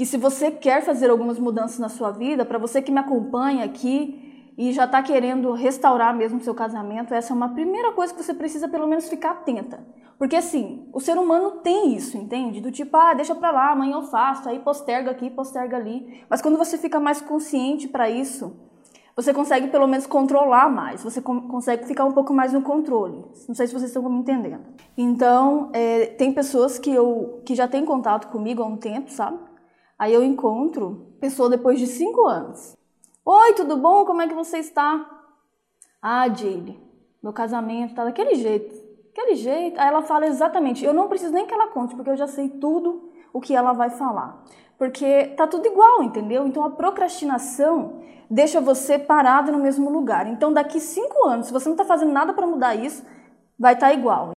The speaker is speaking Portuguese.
que se você quer fazer algumas mudanças na sua vida, para você que me acompanha aqui e já está querendo restaurar mesmo seu casamento, essa é uma primeira coisa que você precisa pelo menos ficar atenta. Porque assim, o ser humano tem isso, entende? Do tipo, ah, deixa pra lá, amanhã eu faço, aí posterga aqui, posterga ali. Mas quando você fica mais consciente para isso, você consegue pelo menos controlar mais, você consegue ficar um pouco mais no controle. Não sei se vocês estão me entendendo. Então, é, tem pessoas que, eu, que já têm contato comigo há um tempo, sabe? Aí eu encontro pessoa depois de cinco anos. Oi, tudo bom? Como é que você está? Ah, Jade, meu casamento tá daquele jeito. Aquele jeito. Aí ela fala exatamente. Eu não preciso nem que ela conte, porque eu já sei tudo o que ela vai falar. Porque tá tudo igual, entendeu? Então a procrastinação deixa você parado no mesmo lugar. Então daqui cinco anos, se você não está fazendo nada para mudar isso, vai estar tá igual.